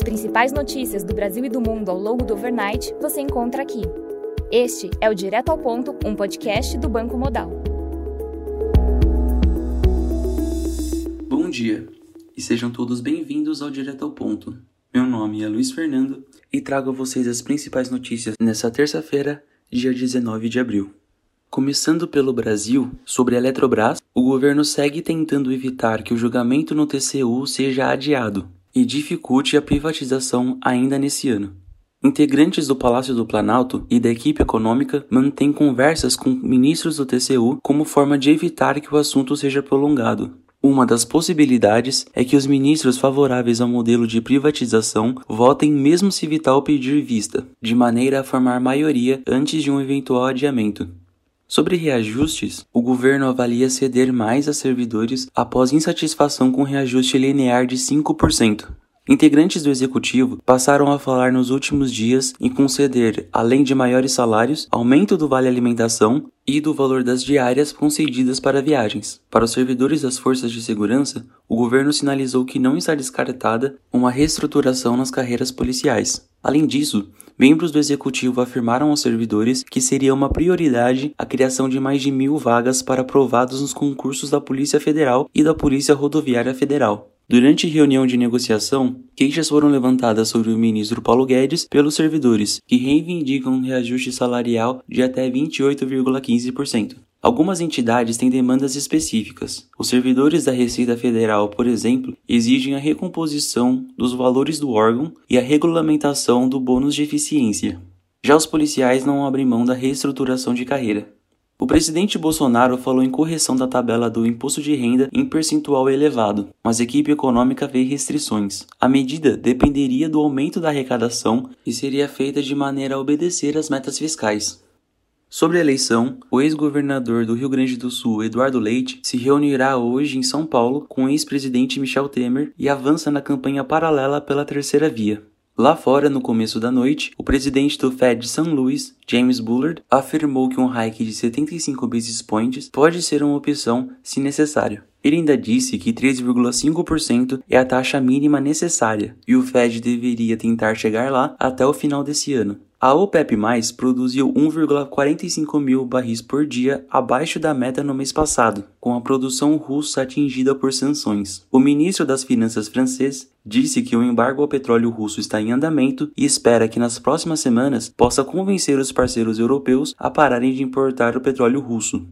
As principais notícias do Brasil e do mundo ao longo do overnight você encontra aqui. Este é o Direto ao Ponto, um podcast do Banco Modal. Bom dia e sejam todos bem-vindos ao Direto ao Ponto. Meu nome é Luiz Fernando e trago a vocês as principais notícias nesta terça-feira, dia 19 de abril. Começando pelo Brasil, sobre a Eletrobras, o governo segue tentando evitar que o julgamento no TCU seja adiado e dificulte a privatização ainda nesse ano. Integrantes do Palácio do Planalto e da equipe econômica mantêm conversas com ministros do TCU como forma de evitar que o assunto seja prolongado. Uma das possibilidades é que os ministros favoráveis ao modelo de privatização votem mesmo se Vital pedir vista, de maneira a formar maioria antes de um eventual adiamento. Sobre reajustes, o governo avalia ceder mais a servidores após insatisfação com reajuste linear de 5%. Integrantes do executivo passaram a falar nos últimos dias em conceder, além de maiores salários, aumento do vale alimentação e do valor das diárias concedidas para viagens. Para os servidores das forças de segurança, o governo sinalizou que não está descartada uma reestruturação nas carreiras policiais. Além disso, membros do executivo afirmaram aos servidores que seria uma prioridade a criação de mais de mil vagas para aprovados nos concursos da Polícia Federal e da Polícia Rodoviária Federal. Durante reunião de negociação, queixas foram levantadas sobre o ministro Paulo Guedes pelos servidores, que reivindicam um reajuste salarial de até 28,15%. Algumas entidades têm demandas específicas. Os servidores da Receita Federal, por exemplo, exigem a recomposição dos valores do órgão e a regulamentação do bônus de eficiência. Já os policiais não abrem mão da reestruturação de carreira. O presidente Bolsonaro falou em correção da tabela do imposto de renda em percentual elevado, mas a equipe econômica vê restrições. A medida dependeria do aumento da arrecadação e seria feita de maneira a obedecer às metas fiscais. Sobre a eleição, o ex-governador do Rio Grande do Sul, Eduardo Leite, se reunirá hoje em São Paulo com o ex-presidente Michel Temer e avança na campanha paralela pela terceira via. Lá fora, no começo da noite, o presidente do Fed de St. Louis, James Bullard, afirmou que um hike de 75 basis points pode ser uma opção se necessário. Ele ainda disse que 3,5% é a taxa mínima necessária e o Fed deveria tentar chegar lá até o final desse ano. A OPEP+, produziu 1,45 mil barris por dia abaixo da meta no mês passado, com a produção russa atingida por sanções. O ministro das Finanças francês disse que o embargo ao petróleo russo está em andamento e espera que nas próximas semanas possa convencer os parceiros europeus a pararem de importar o petróleo russo.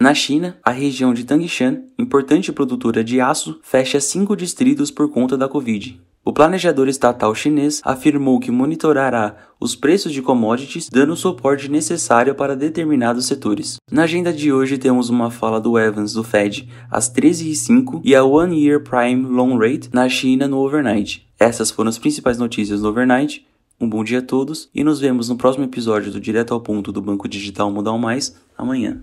Na China, a região de Tangshan, importante produtora de aço, fecha cinco distritos por conta da Covid. O planejador estatal chinês afirmou que monitorará os preços de commodities, dando o suporte necessário para determinados setores. Na agenda de hoje temos uma fala do Evans do Fed às 13h05 e a One Year Prime Loan Rate na China no overnight. Essas foram as principais notícias do overnight. Um bom dia a todos e nos vemos no próximo episódio do Direto ao Ponto do Banco Digital Modal Mais amanhã.